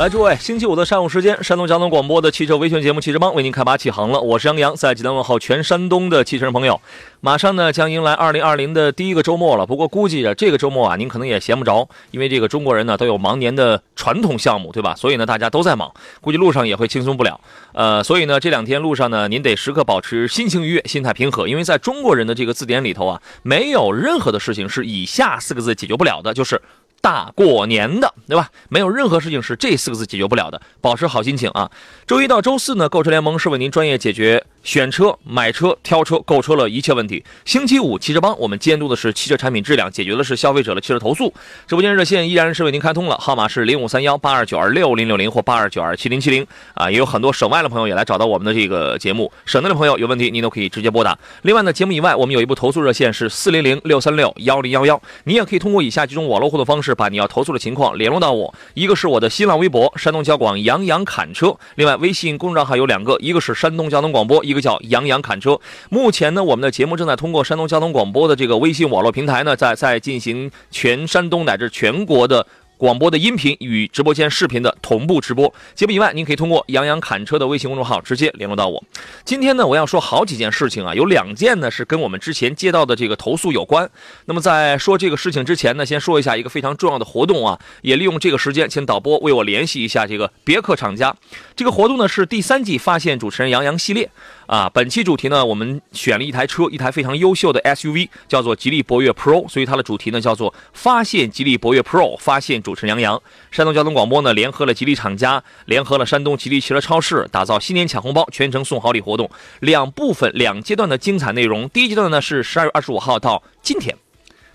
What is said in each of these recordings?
来，诸位，星期五的上午时间，山东交通广播的汽车维权节目《汽车帮》为您开拔启航了。我是杨洋，在济南问候全山东的汽车人朋友。马上呢，将迎来二零二零的第一个周末了。不过，估计着这个周末啊，您可能也闲不着，因为这个中国人呢都有忙年的传统项目，对吧？所以呢，大家都在忙，估计路上也会轻松不了。呃，所以呢，这两天路上呢，您得时刻保持心情愉悦、心态平和，因为在中国人的这个字典里头啊，没有任何的事情是以下四个字解决不了的，就是。大过年的，对吧？没有任何事情是这四个字解决不了的。保持好心情啊！周一到周四呢，购车联盟是为您专业解决。选车、买车、挑车、购车了一切问题。星期五汽车帮，我们监督的是汽车产品质量，解决的是消费者的汽车投诉。直播间热线依然是为您开通了，号码是零五三幺八二九二六零六零或八二九二七零七零啊。也有很多省外的朋友也来找到我们的这个节目，省内的朋友有问题您都可以直接拨打。另外呢，节目以外我们有一部投诉热线是四零零六三六幺零幺幺，你也可以通过以下几种网络互动方式把你要投诉的情况联络到我。一个是我的新浪微博山东交广杨洋侃车，另外微信公众号有两个，一个是山东交通广播，一个叫杨洋侃。车，目前呢，我们的节目正在通过山东交通广播的这个微信网络平台呢，在在进行全山东乃至全国的。广播的音频与直播间视频的同步直播节目以外，您可以通过杨洋侃车的微信公众号直接联络到我。今天呢，我要说好几件事情啊，有两件呢是跟我们之前接到的这个投诉有关。那么在说这个事情之前呢，先说一下一个非常重要的活动啊，也利用这个时间，请导播为我联系一下这个别克厂家。这个活动呢是第三季发现主持人杨洋系列啊，本期主题呢，我们选了一台车，一台非常优秀的 SUV，叫做吉利博越 Pro，所以它的主题呢叫做发现吉利博越 Pro，发现主。持人杨洋，山东交通广播呢联合了吉利厂家，联合了山东吉利汽车超市，打造新年抢红包、全程送好礼活动，两部分两阶段的精彩内容。第一阶段呢是十二月二十五号到今天，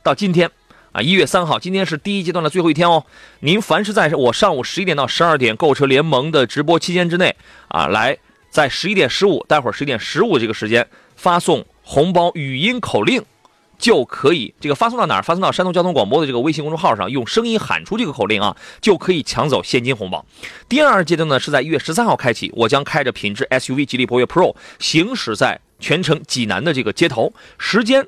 到今天啊一月三号，今天是第一阶段的最后一天哦。您凡是在我上午十一点到十二点购车联盟的直播期间之内啊，来在十一点十五，待会儿十一点十五这个时间发送红包语音口令。就可以这个发送到哪儿？发送到山东交通广播的这个微信公众号上，用声音喊出这个口令啊，就可以抢走现金红包。第二阶段呢，是在一月十三号开启，我将开着品质 SUV 吉利博越 Pro 行驶在全程济南的这个街头，时间、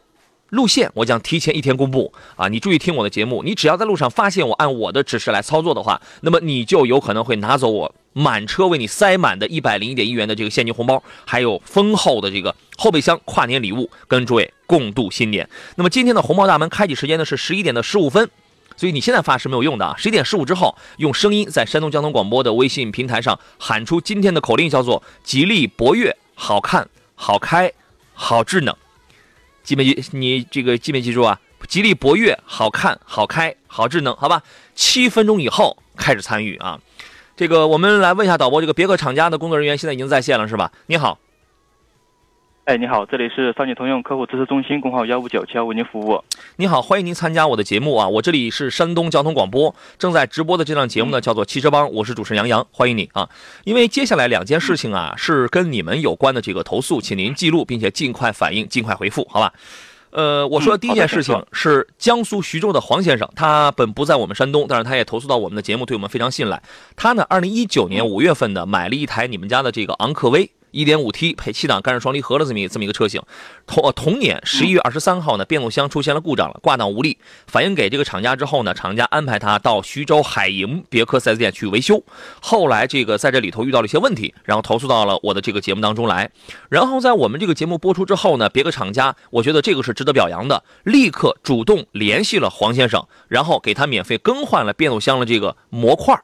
路线我将提前一天公布啊。你注意听我的节目，你只要在路上发现我按我的指示来操作的话，那么你就有可能会拿走我。满车为你塞满的一百零一点一元的这个现金红包，还有丰厚的这个后备箱跨年礼物，跟诸位共度新年。那么今天的红包大门开启时间呢是十一点的十五分，所以你现在发是没有用的啊。十一点十五之后，用声音在山东交通广播的微信平台上喊出今天的口令，叫做“吉利博越好看、好开、好智能”。记没记？你这个记没记住啊？吉利博越好看、好开、好智能，好吧？七分钟以后开始参与啊。这个，我们来问一下导播，这个别克厂家的工作人员现在已经在线了，是吧？你好，哎，你好，这里是上汽通用客户支持中心，工号幺五九七幺为您服务。你好，欢迎您参加我的节目啊！我这里是山东交通广播，正在直播的这档节目呢，叫做汽车帮，我是主持人杨洋，欢迎你啊！因为接下来两件事情啊，是跟你们有关的这个投诉，请您记录，并且尽快反映，尽快回复，好吧？呃，我说的第一件事情是江苏徐州的黄先生，他本不在我们山东，但是他也投诉到我们的节目，对我们非常信赖。他呢，二零一九年五月份呢，买了一台你们家的这个昂科威 1.5T 配七档干式双离合的这么一这么一个车型。同同年十一月二十三号呢，变速箱出现了故障了，挂档无力，反映给这个厂家之后呢，厂家安排他到徐州海盈别克 4S 店去维修。后来这个在这里头遇到了一些问题，然后投诉到了我的这个节目当中来。然后在我们这个节目播出之后呢，别克厂家，我觉得这个是值得表扬的，立刻主动联系了黄先生，然后给他免费更换了变速箱的这个模块，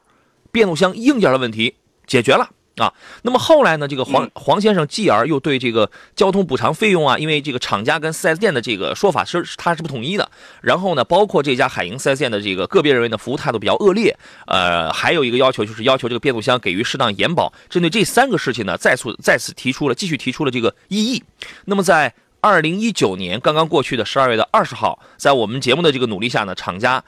变速箱硬件的问题解决了。啊，那么后来呢？这个黄黄先生继而又对这个交通补偿费用啊，因为这个厂家跟 4S 店的这个说法是他是不统一的。然后呢，包括这家海盈 4S 店的这个个别人员的服务态度比较恶劣。呃，还有一个要求就是要求这个变速箱给予适当延保。针对这三个事情呢，再次再次提出了继续提出了这个异议。那么在二零一九年刚刚过去的十二月的二十号，在我们节目的这个努力下呢，厂家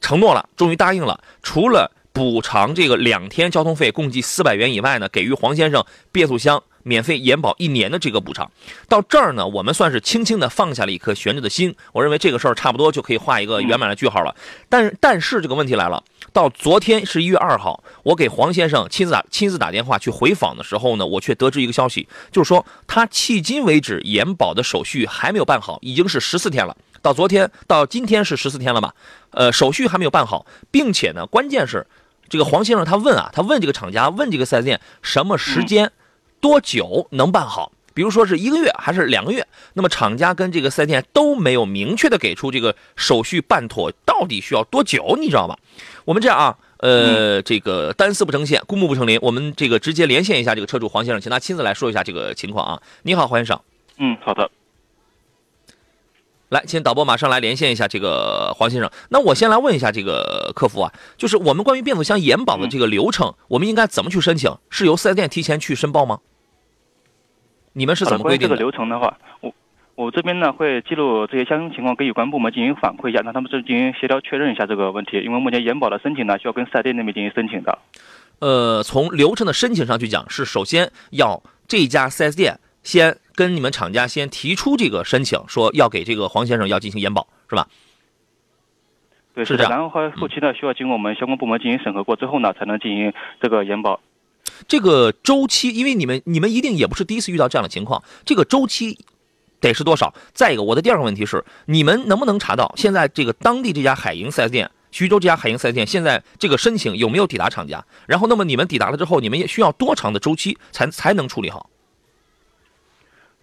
承诺了，终于答应了，除了。补偿这个两天交通费共计四百元以外呢，给予黄先生变速箱免费延保一年的这个补偿。到这儿呢，我们算是轻轻的放下了一颗悬着的心。我认为这个事儿差不多就可以画一个圆满的句号了。但是，但是这个问题来了，到昨天是一月二号，我给黄先生亲自打亲自打电话去回访的时候呢，我却得知一个消息，就是说他迄今为止延保的手续还没有办好，已经是十四天了。到昨天到今天是十四天了吧？呃，手续还没有办好，并且呢，关键是。这个黄先生他问啊，他问这个厂家，问这个四 S 店什么时间、多久能办好？比如说是一个月还是两个月？那么厂家跟这个四 S 店都没有明确的给出这个手续办妥到底需要多久，你知道吗？我们这样啊，呃，这个单丝不成线，孤木不成林，我们这个直接连线一下这个车主黄先生，请他亲自来说一下这个情况啊。你好，黄先生。嗯，好的。来，请导播马上来连线一下这个黄先生。那我先来问一下这个客服啊，就是我们关于变速箱延保的这个流程，我们应该怎么去申请？是由四 S 店提前去申报吗？你们是怎么规定的？这个流程的话，我我这边呢会记录这些相应情况，给有关部门进行反馈一下，让他们是进行协调确认一下这个问题。因为目前延保的申请呢，需要跟四 S 店那边进行申请的。呃，从流程的申请上去讲，是首先要这家四 S 店。先跟你们厂家先提出这个申请，说要给这个黄先生要进行延保，是吧？对，是这样。然后后后期呢，需要经过我们相关部门进行审核过之后呢，才能进行这个延保。这个周期，因为你们你们一定也不是第一次遇到这样的情况，这个周期得是多少？再一个，我的第二个问题是，你们能不能查到现在这个当地这家海盈 4S 店，徐州这家海盈 4S 店现在这个申请有没有抵达厂家？然后，那么你们抵达了之后，你们也需要多长的周期才才能处理好？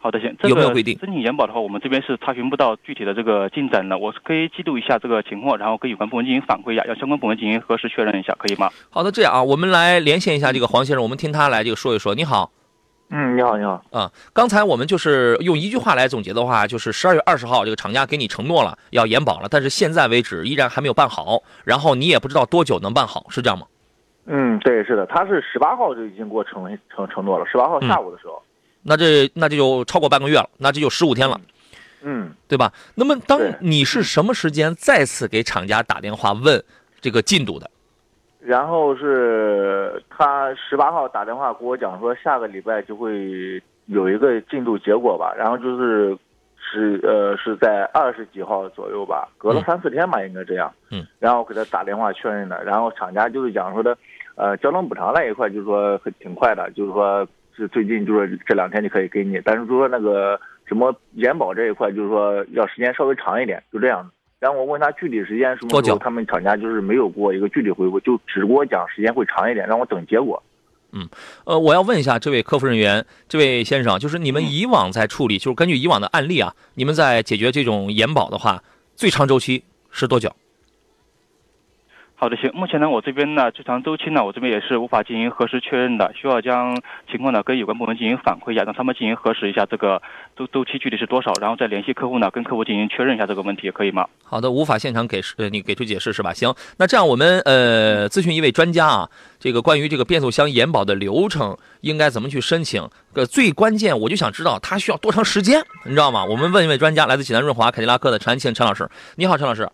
好的，行。有没有规定？申请延保的话，我们这边是查询不到具体的这个进展的。我是可以记录一下这个情况，然后跟有关部门进行反馈一下，要相关部门进行核实确认一下，可以吗？好的，这样啊，我们来连线一下这个黄先生，我们听他来这个说一说。你好，嗯，你好，你好。啊，刚才我们就是用一句话来总结的话，就是十二月二十号这个厂家给你承诺了要延保了，但是现在为止依然还没有办好，然后你也不知道多久能办好，是这样吗？嗯，对，是的，他是十八号就已经给我承承承诺了，十八号下午的时候。那这那这就超过半个月了，那这就十五天了，嗯，对吧？那么当你是什么时间再次给厂家打电话问这个进度的？然后是他十八号打电话给我讲说下个礼拜就会有一个进度结果吧，然后就是是呃是在二十几号左右吧，隔了三四天吧，应该这样，嗯，然后给他打电话确认的，然后厂家就是讲说的，呃，交通补偿那一块就是说很挺快的，就是说。是最近就是这两天就可以给你，但是就说那个什么延保这一块，就是说要时间稍微长一点，就这样。然后我问他具体时间什么时候，他们厂家就是没有给我一个具体回复，就只给我讲时间会长一点，让我等结果。嗯，呃，我要问一下这位客服人员，这位先生，就是你们以往在处理，就是根据以往的案例啊，你们在解决这种延保的话，最长周期是多久？好的，行。目前呢，我这边呢，最长周期呢，我这边也是无法进行核实确认的，需要将情况呢跟有关部门进行反馈一下，让他们进行核实一下这个周周期具体是多少，然后再联系客户呢，跟客户进行确认一下这个问题，可以吗？好的，无法现场给呃你给出解释是吧？行，那这样我们呃咨询一位专家啊，这个关于这个变速箱延保的流程应该怎么去申请？呃，最关键我就想知道它需要多长时间，你知道吗？我们问一位专家，来自济南润华凯迪拉克的陈安庆陈老师，你好，陈老师。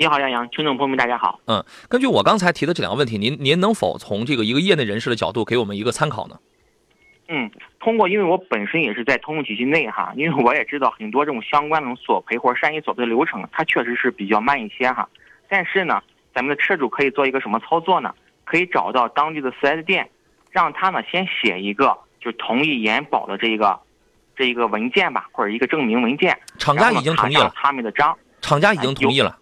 你好，杨洋，听众朋友们，大家好。嗯，根据我刚才提的这两个问题，您您能否从这个一个业内人士的角度给我们一个参考呢？嗯，通过，因为我本身也是在通用体系内哈，因为我也知道很多这种相关的索赔或者善意索赔的流程，它确实是比较慢一些哈。但是呢，咱们的车主可以做一个什么操作呢？可以找到当地的 4S 店，让他呢先写一个就同意延保的这一个这一个文件吧，或者一个证明文件。厂家已经同意了，他们的章。厂家已经同意了。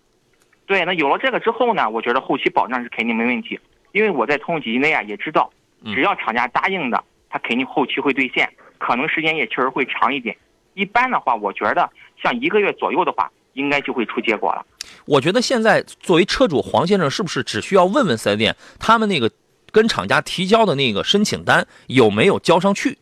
对，那有了这个之后呢，我觉得后期保障是肯定没问题，因为我在通用体系内啊也知道，只要厂家答应的，他肯定后期会兑现，可能时间也确实会长一点。一般的话，我觉得像一个月左右的话，应该就会出结果了。我觉得现在作为车主黄先生，是不是只需要问问四 S 店，他们那个跟厂家提交的那个申请单有没有交上去？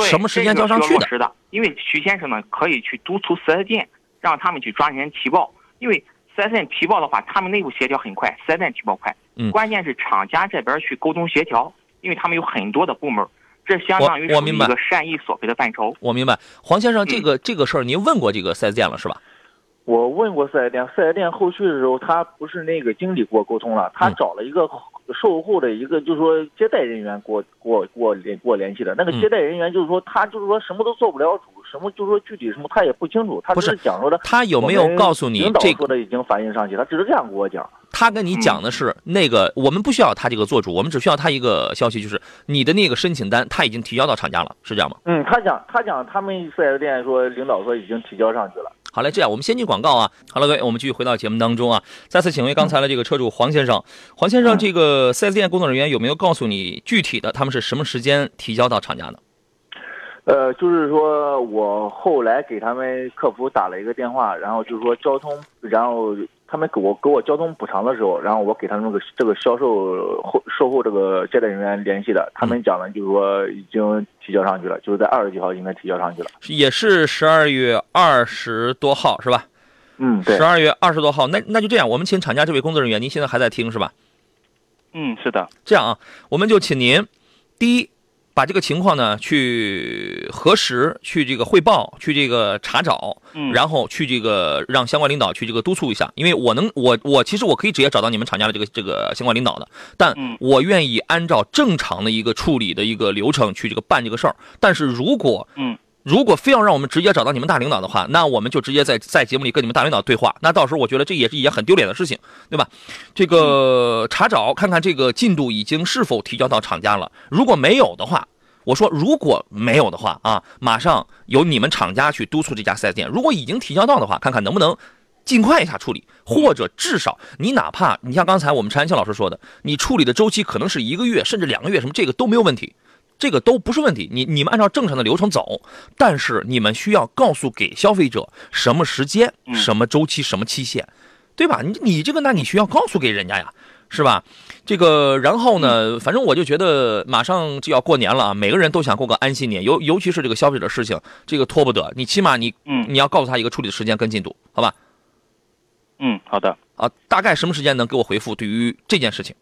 什么时间交上去的？因为徐先生呢，可以去督促四 S 店，让他们去抓紧提报，因为。四 S 店提报的话，他们内部协调很快，四 S 店提报快。嗯，关键是厂家这边去沟通协调，因为他们有很多的部门，这相当于是一个善意索赔的范畴。我明白，黄先生，这个这个事儿您问过这个四 S 店了是吧？我问过四 S 店，四 S 店后续的时候，他不是那个经理给我沟通了，他找了一个售后的一个，就是说接待人员给我给我给我联给我联系的。那个接待人员就是说，他就是说什么都做不了主。什么就是说具体什么他也不清楚，他只是讲说的。他有没有告诉你这个的已经反映上去？他只是这样跟我讲。他跟你讲的是那个，我们不需要他这个做主，我们只需要他一个消息，就是你的那个申请单他已经提交到厂家了，是这样吗？嗯，他讲他讲他们四 S 店说领导说已经提交上去了。好嘞，这样我们先进广告啊。好了，各位，我们继续回到节目当中啊。再次请问刚才的这个车主黄先生，黄先生，这个四 S 店工作人员有没有告诉你具体的他们是什么时间提交到厂家的？呃，就是说我后来给他们客服打了一个电话，然后就是说交通，然后他们给我给我交通补偿的时候，然后我给他们这个这个销售后售后这个接待人员联系的，他们讲的就是说已经提交上去了，就是在二十几号应该提交上去了，也是十二月二十多号是吧？嗯，对，十二月二十多号，那那就这样，我们请厂家这位工作人员，您现在还在听是吧？嗯，是的，这样啊，我们就请您第一。把这个情况呢，去核实，去这个汇报，去这个查找，嗯，然后去这个让相关领导去这个督促一下，因为我能，我我其实我可以直接找到你们厂家的这个这个相关领导的，但我愿意按照正常的一个处理的一个流程去这个办这个事儿，但是如果，嗯。如果非要让我们直接找到你们大领导的话，那我们就直接在在节目里跟你们大领导对话。那到时候我觉得这也是一件很丢脸的事情，对吧？这个查找看看这个进度已经是否提交到厂家了。如果没有的话，我说如果没有的话啊，马上由你们厂家去督促这家四 S 店。如果已经提交到的话，看看能不能尽快一下处理，或者至少你哪怕你像刚才我们陈安庆老师说的，你处理的周期可能是一个月甚至两个月，什么这个都没有问题。这个都不是问题，你你们按照正常的流程走，但是你们需要告诉给消费者什么时间、什么周期、什么期限，对吧？你你这个，那你需要告诉给人家呀，是吧？这个，然后呢，反正我就觉得马上就要过年了啊，每个人都想过个安心年，尤尤其是这个消费者事情，这个拖不得，你起码你嗯，你要告诉他一个处理的时间跟进度，好吧？嗯，好的。啊，大概什么时间能给我回复？对于这件事情。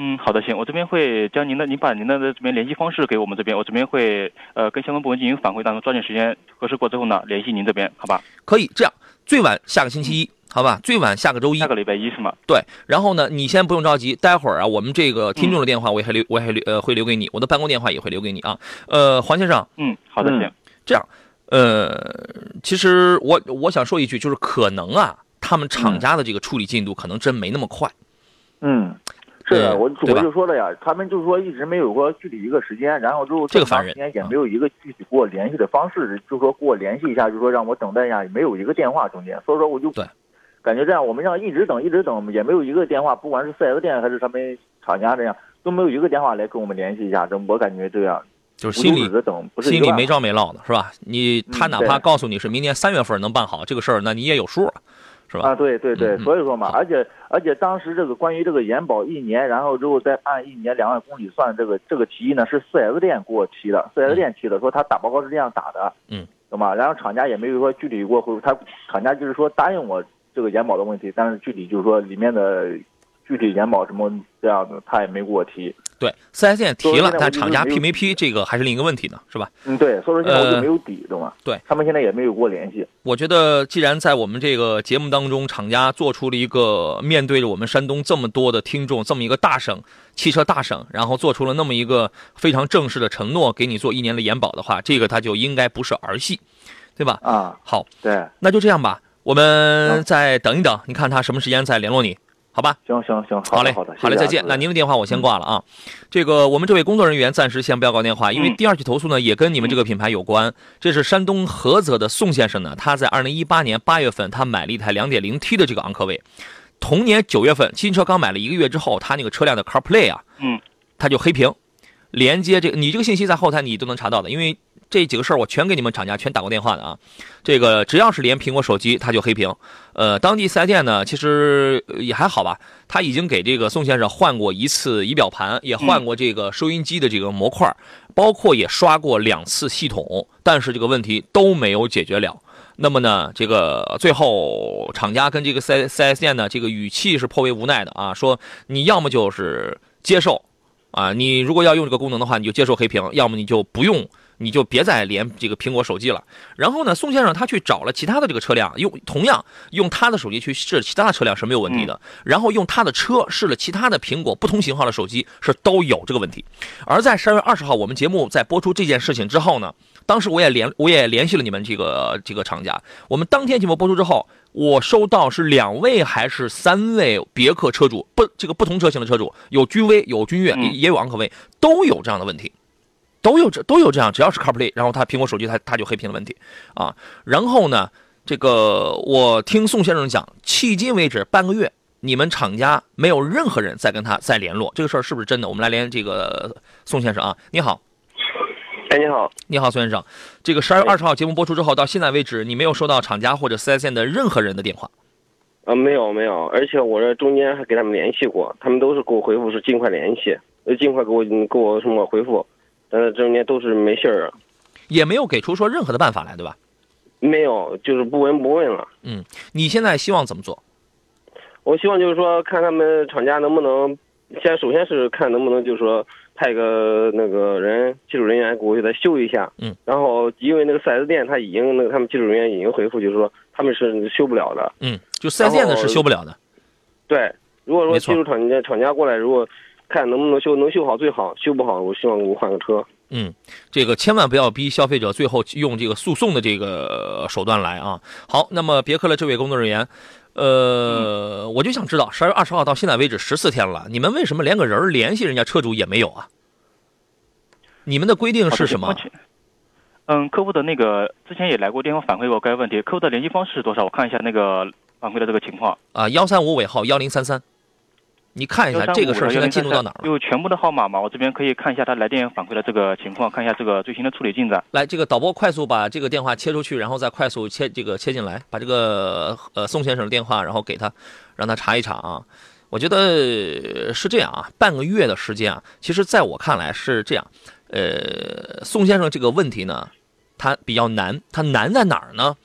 嗯，好的，行，我这边会将您的，您把您的这边联系方式给我们这边，我这边会呃跟相关部门进行反馈，当中抓紧时间核实过之后呢，联系您这边，好吧？可以这样，最晚下个星期一，好吧？最晚下个周一，下个礼拜一是吗？对，然后呢，你先不用着急，待会儿啊，我们这个听众的电话我也还留，我也还留呃会留给你，我的办公电话也会留给你啊。呃，黄先生，嗯，好的，行，这样，呃，其实我我想说一句，就是可能啊，他们厂家的这个处理进度可能真没那么快，嗯。是的，我我就说了呀，他们就是说一直没有过具体一个时间，然后之后这个烦人，也没有一个具体给我联系的方式，就说给我联系一下，就说让我等待一下，没有一个电话中间，所以说我就对，感觉这样，我们这样一直等一直等，也没有一个电话，不管是四 S 店还是他们厂家这样，都没有一个电话来跟我们联系一下，这我感觉这样就是心里等，心里没着没落的是吧？你他哪怕告诉你是明年三月份能办好这个事儿，那你也有数啊。是吧？啊，对对对，所以说嘛，而且而且当时这个关于这个延保一年，然后之后再按一年两万公里算这个这个提议呢，是四 S 店给我提的，四 S 店提的，说他打报告是这样打的，嗯，懂吗？然后厂家也没有说具体给我回复，他厂家就是说答应我这个延保的问题，但是具体就是说里面的具体延保什么这样的，他也没给我提。对，四 S 店提了，但厂家批没批，这个还是另一个问题呢，是吧？嗯，对，所以说现在我就没有底，懂吗？对他们现在也没有跟我联系。我觉得，既然在我们这个节目当中，厂家做出了一个面对着我们山东这么多的听众，这么一个大省汽车大省，然后做出了那么一个非常正式的承诺，给你做一年的延保的话，这个他就应该不是儿戏，对吧？啊，好，对，那就这样吧，我们再等一等，你看他什么时间再联络你。好吧？行行行，好嘞，好嘞，再见。那您的电话我先挂了啊。这个我们这位工作人员暂时先不要挂电话，因为第二起投诉呢也跟你们这个品牌有关。这是山东菏泽的宋先生呢，他在二零一八年八月份他买了一台两点零 T 的这个昂科威，同年九月份新车刚买了一个月之后，他那个车辆的 CarPlay 啊，嗯，他就黑屏，连接这个你这个信息在后台你都能查到的，因为。这几个事儿我全给你们厂家全打过电话的啊，这个只要是连苹果手机，它就黑屏。呃，当地四 S 店呢，其实也还好吧，他已经给这个宋先生换过一次仪表盘，也换过这个收音机的这个模块，包括也刷过两次系统，但是这个问题都没有解决了。那么呢，这个最后厂家跟这个四四 S 店呢，这个语气是颇为无奈的啊，说你要么就是接受，啊，你如果要用这个功能的话，你就接受黑屏，要么你就不用。你就别再连这个苹果手机了。然后呢，宋先生他去找了其他的这个车辆，用同样用他的手机去试其他的车辆是没有问题的。然后用他的车试了其他的苹果不同型号的手机，是都有这个问题。而在十二月二十号，我们节目在播出这件事情之后呢，当时我也联我也联系了你们这个这个厂家。我们当天节目播出之后，我收到是两位还是三位别克车主不这个不同车型的车主，有君威有君越也有昂科威，都有这样的问题。都有这都有这样，只要是 CarPlay，然后他苹果手机它它就黑屏的问题啊。然后呢，这个我听宋先生讲，迄今为止半个月，你们厂家没有任何人再跟他再联络，这个事儿是不是真的？我们来连这个宋先生啊，你好，哎，你好，你好，宋先生，这个十二月二十号节目播出之后，到现在为止，你没有收到厂家或者四 S 店的任何人的电话？啊，没有没有，而且我这中间还给他们联系过，他们都是给我回复是尽快联系，呃，尽快给我给我什么回复。但是中间都是没信儿啊，也没有给出说任何的办法来，对吧？没有，就是不闻不问了。嗯，你现在希望怎么做？我希望就是说，看他们厂家能不能先，首先是看能不能就是说派个那个人技术人员给我给他修一下。嗯。然后因为那个四 S 店他已经那个他们技术人员已经回复，就是说他们是修不了的。嗯，就四 S 店的是修不了的。对，如果说技术厂家厂家过来，如果。看能不能修，能修好最好，修不好，我希望我换个车。嗯，这个千万不要逼消费者最后用这个诉讼的这个手段来啊。好，那么别克的这位工作人员，呃，我就想知道，十二月二十号到现在为止十四天了，你们为什么连个人联系人家车主也没有啊？你们的规定是什么？嗯，客户的那个之前也来过电话反馈过该问题，客户的联系方式是多少？我看一下那个反馈的这个情况啊，幺三五尾号幺零三三。你看一下这个事儿现在进入到哪儿了？有全部的号码吗？我这边可以看一下他来电反馈的这个情况，看一下这个最新的处理进展。来，这个导播快速把这个电话切出去，然后再快速切这个切进来，把这个呃宋先生的电话然后给他，让他查一查啊。我觉得是这样啊，半个月的时间啊，其实在我看来是这样。呃，宋先生这个问题呢，他比较难，他难在哪儿呢？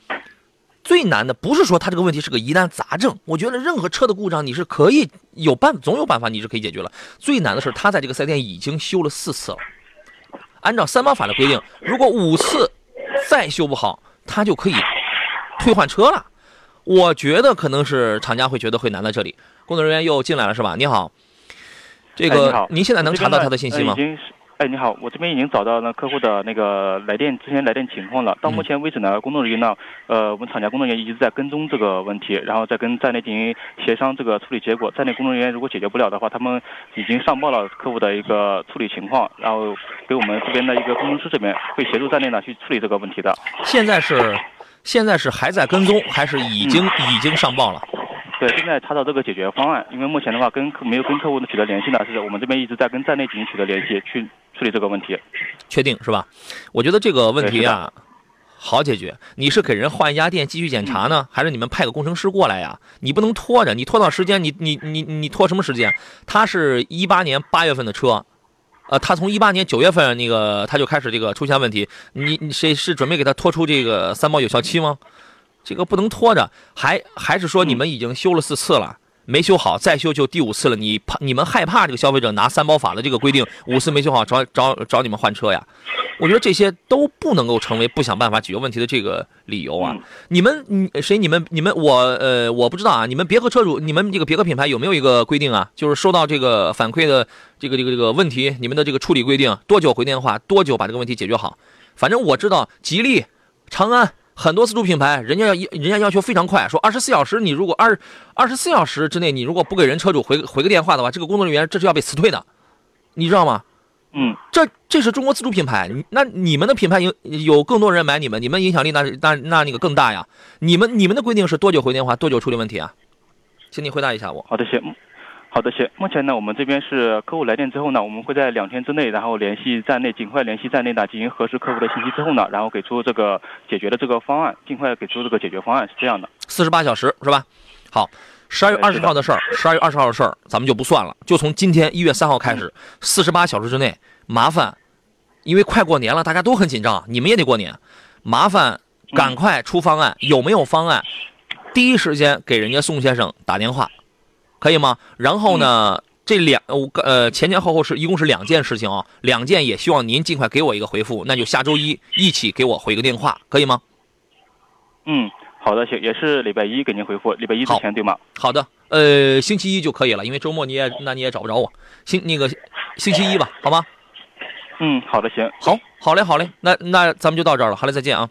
最难的不是说他这个问题是个疑难杂症，我觉得任何车的故障你是可以有办，总有办法你是可以解决了。最难的是他在这个四 S 店已经修了四次了，按照三包法的规定，如果五次再修不好，他就可以退换车了。我觉得可能是厂家会觉得会难在这里。工作人员又进来了是吧？你好，这个您现在能查到他的信息吗？哎，你好，我这边已经找到那客户的那个来电之前来电情况了。到目前为止呢，工作人员呢，呃，我们厂家工作人员一直在跟踪这个问题，然后再跟站内进行协商这个处理结果。站内工作人员如果解决不了的话，他们已经上报了客户的一个处理情况，然后给我们这边的一个工程师这边会协助站内呢去处理这个问题的。现在是，现在是还在跟踪，还是已经已经上报了？对，现在查找这个解决方案。因为目前的话，跟客没有跟客户取得联系呢，是我们这边一直在跟站内进行取得联系去。处理这个问题，确定是吧？我觉得这个问题啊，好解决。你是给人换一家店继续检查呢，还是你们派个工程师过来呀？你不能拖着，你拖到时间，你你你你拖什么时间？他是一八年八月份的车，呃，他从一八年九月份那个他就开始这个出现问题，你你谁是准备给他拖出这个三包有效期吗？这个不能拖着，还还是说你们已经修了四次了？没修好，再修就第五次了。你怕你们害怕这个消费者拿三包法的这个规定，五次没修好找找找你们换车呀？我觉得这些都不能够成为不想办法解决问题的这个理由啊！你们你谁你们你们我呃我不知道啊！你们别克车主，你们这个别克品牌有没有一个规定啊？就是收到这个反馈的这个这个这个问题，你们的这个处理规定多久回电话，多久把这个问题解决好？反正我知道，吉利、长安、很多自主品牌，人家要人家要求非常快，说二十四小时，你如果二二十四小时之内，你如果不给人车主回回个电话的话，这个工作人员这是要被辞退的，你知道吗？嗯，这这是中国自主品牌，那你们的品牌有有更多人买你们，你们影响力那那那那个更大呀。你们你们的规定是多久回电话，多久处理问题啊？请你回答一下我。好的，行。好的，行。目前呢，我们这边是客户来电之后呢，我们会在两天之内，然后联系站内，尽快联系站内的进行核实客户的信息之后呢，然后给出这个解决的这个方案，尽快给出这个解决方案，是这样的。四十八小时是吧？好，十二月二十号的事儿，十二月二十号的事儿，咱们就不算了，就从今天一月三号开始，四十八小时之内，麻烦，因为快过年了，大家都很紧张，你们也得过年，麻烦赶快出方案，有没有方案？第一时间给人家宋先生打电话，可以吗？然后呢，这两呃前前后后是一共是两件事情啊，两件也希望您尽快给我一个回复，那就下周一一起给我回个电话，可以吗？嗯，好的，行，也是礼拜一给您回复，礼拜一之前对吗？好的，呃，星期一就可以了，因为周末你也那你也找不着我，星那个星期一吧，好吗？嗯，好的，行，好，好嘞，好嘞，那那咱们就到这儿了，好嘞，再见啊。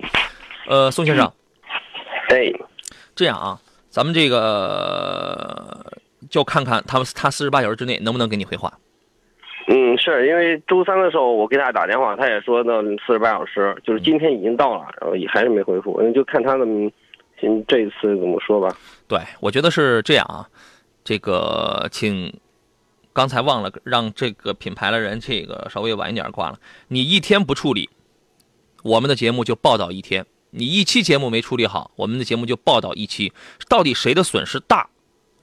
呃，宋先生，哎，这样啊，咱们这个就看看他他四十八小时之内能不能给你回话。嗯，是因为周三的时候我给他打电话，他也说那四十八小时，就是今天已经到了，然后也还是没回复，那就看他的，嗯，这一次怎么说吧。对，我觉得是这样啊，这个请刚才忘了让这个品牌的人这个稍微晚一点挂了。你一天不处理，我们的节目就报道一天；你一期节目没处理好，我们的节目就报道一期。到底谁的损失大？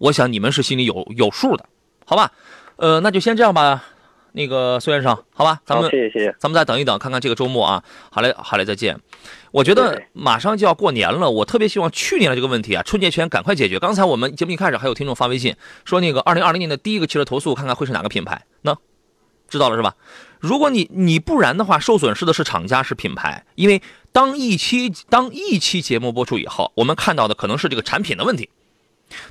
我想你们是心里有有数的，好吧？呃，那就先这样吧。那个孙先生，好吧，咱们好，谢谢谢谢。咱们再等一等，看看这个周末啊。好嘞，好嘞，再见。我觉得马上就要过年了，我特别希望去年的这个问题啊，春节前赶快解决。刚才我们节目一开始还有听众发微信说，那个二零二零年的第一个汽车投诉，看看会是哪个品牌？那知道了是吧？如果你你不然的话，受损失的是厂家是品牌，因为当一期当一期节目播出以后，我们看到的可能是这个产品的问题。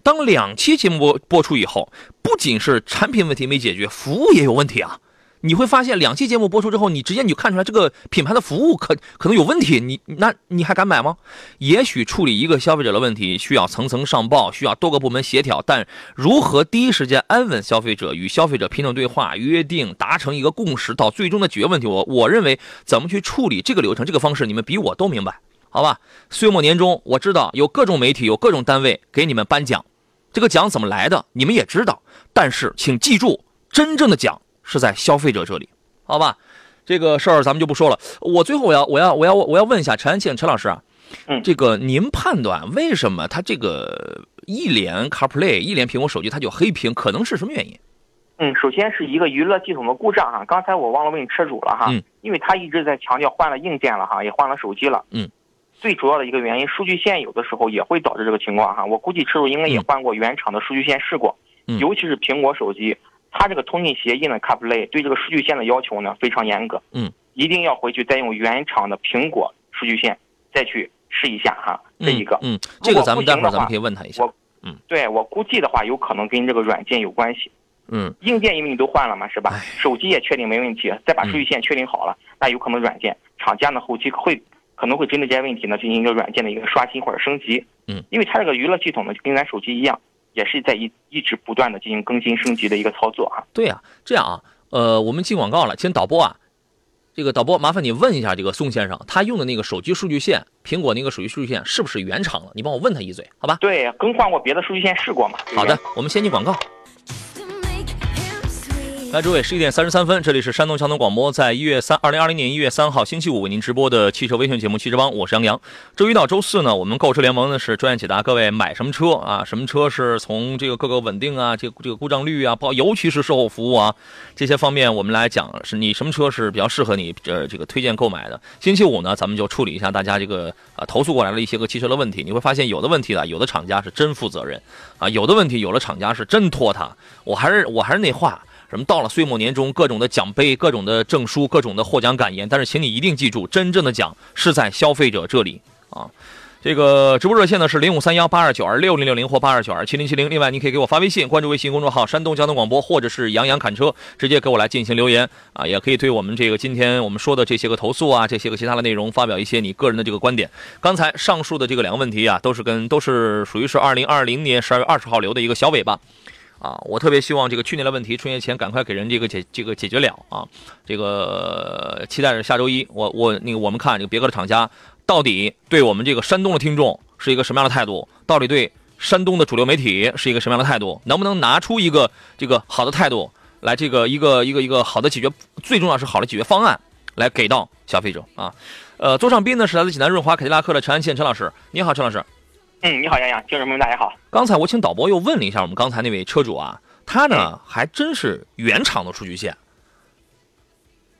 当两期节目播播出以后，不仅是产品问题没解决，服务也有问题啊。你会发现，两期节目播出之后，你直接你就看出来这个品牌的服务可可能有问题，你那你还敢买吗？也许处理一个消费者的问题需要层层上报，需要多个部门协调，但如何第一时间安稳消费者，与消费者平等对话、约定、达成一个共识，到最终的解决问题，我我认为怎么去处理这个流程、这个方式，你们比我都明白，好吧？岁末年终，我知道有各种媒体、有各种单位给你们颁奖，这个奖怎么来的，你们也知道，但是请记住，真正的奖是在消费者这里，好吧？这个事儿咱们就不说了。我最后我要我要我要我要问一下陈安庆陈老师啊，嗯这个您判断为什么他这个一连 CarPlay 一连苹果手机它就黑屏，可能是什么原因？嗯，首先是一个娱乐系统的故障哈，刚才我忘了问车主了哈，嗯因为他一直在强调换了硬件了哈，也换了手机了，嗯，最主要的一个原因，数据线有的时候也会导致这个情况哈，我估计车主应该也嗯换过原厂的数据线试过，嗯尤其是苹果手机，它这个通信协议呢 CarPlay 对这个数据线的要求呢非常严格，嗯，一定要回去再用原厂的苹果数据线再去试一下哈，这一个，嗯，嗯这个咱们待会儿咱们可以问他一下我。对我估计的话，有可能跟这个软件有关系。嗯硬件因为你都换了嘛，是吧哎？手机也确定没问题，再把数据线确定好了，那有可能软件厂家呢后期会可能会针对这些问题呢进行一个软件的一个刷新或者升级。嗯，因为它这个娱乐系统呢就跟咱手机一样，也是在一一直不断的进行更新升级的一个操作啊。对呀、这样啊，呃，我们进广告了，请导播啊，这个导播麻烦你问一下这个宋先生，他用的那个手机数据线，苹果那个手机数据线是不是原厂的？你帮我问他一嘴，好吧？对，更换过别的数据线试过嘛？好的，我们先进广告。来，诸位，十一点三十三分，这里是山东交通广播，在一月三，二零二零年一月三号星期五为您直播的汽车微信节目《汽车帮》，我是杨洋。周一到周四呢，我们购车联盟呢是专业解答各位买什么车啊，什么车是从这个各个稳定啊，这个这个故障率啊，包尤其是售后服务啊这些方面，我们来讲是你什么车是比较适合你呃这个推荐购买的。星期五呢，咱们就处理一下大家这个啊投诉过来的一些个汽车的问题。你会发现有的问题呢，有的厂家是真负责任啊，有的问题有的厂家是真拖沓。我还是我还是那话。什么到了岁末年终，各种的奖杯、各种的证书、各种的获奖感言，但是请你一定记住，真正的奖是在消费者这里啊。这个直播热线呢是零五三幺八二九二六零六零或八二九二七零七零。另外，你可以给我发微信，关注微信公众号“山东交通广播”或者是“杨洋侃车”，直接给我来进行留言啊。也可以对我们这个今天我们说的这些个投诉啊，这些个其他的内容发表一些你个人的这个观点。刚才上述的这个两个问题啊，都是跟都是属于是二零二零年十二月二十号留的一个小尾巴啊。我特别希望这个去年的问题春节前赶快给人这个解这个解决了啊。这个期待着下周一，我我那个我们看这个别克的厂家。到底对我们这个山东的听众是一个什么样的态度？到底对山东的主流媒体是一个什么样的态度？能不能拿出一个这个好的态度来？这个一个一个一个好的解决，最重要是好的解决方案来给到消费者啊！呃，座上宾呢是来自济南润华凯迪拉克的陈安倩陈老师，你好，陈老师。嗯，你好，杨洋，听众朋友们，大家好。刚才我请导播又问了一下我们刚才那位车主啊，他呢还真是原厂的数据线。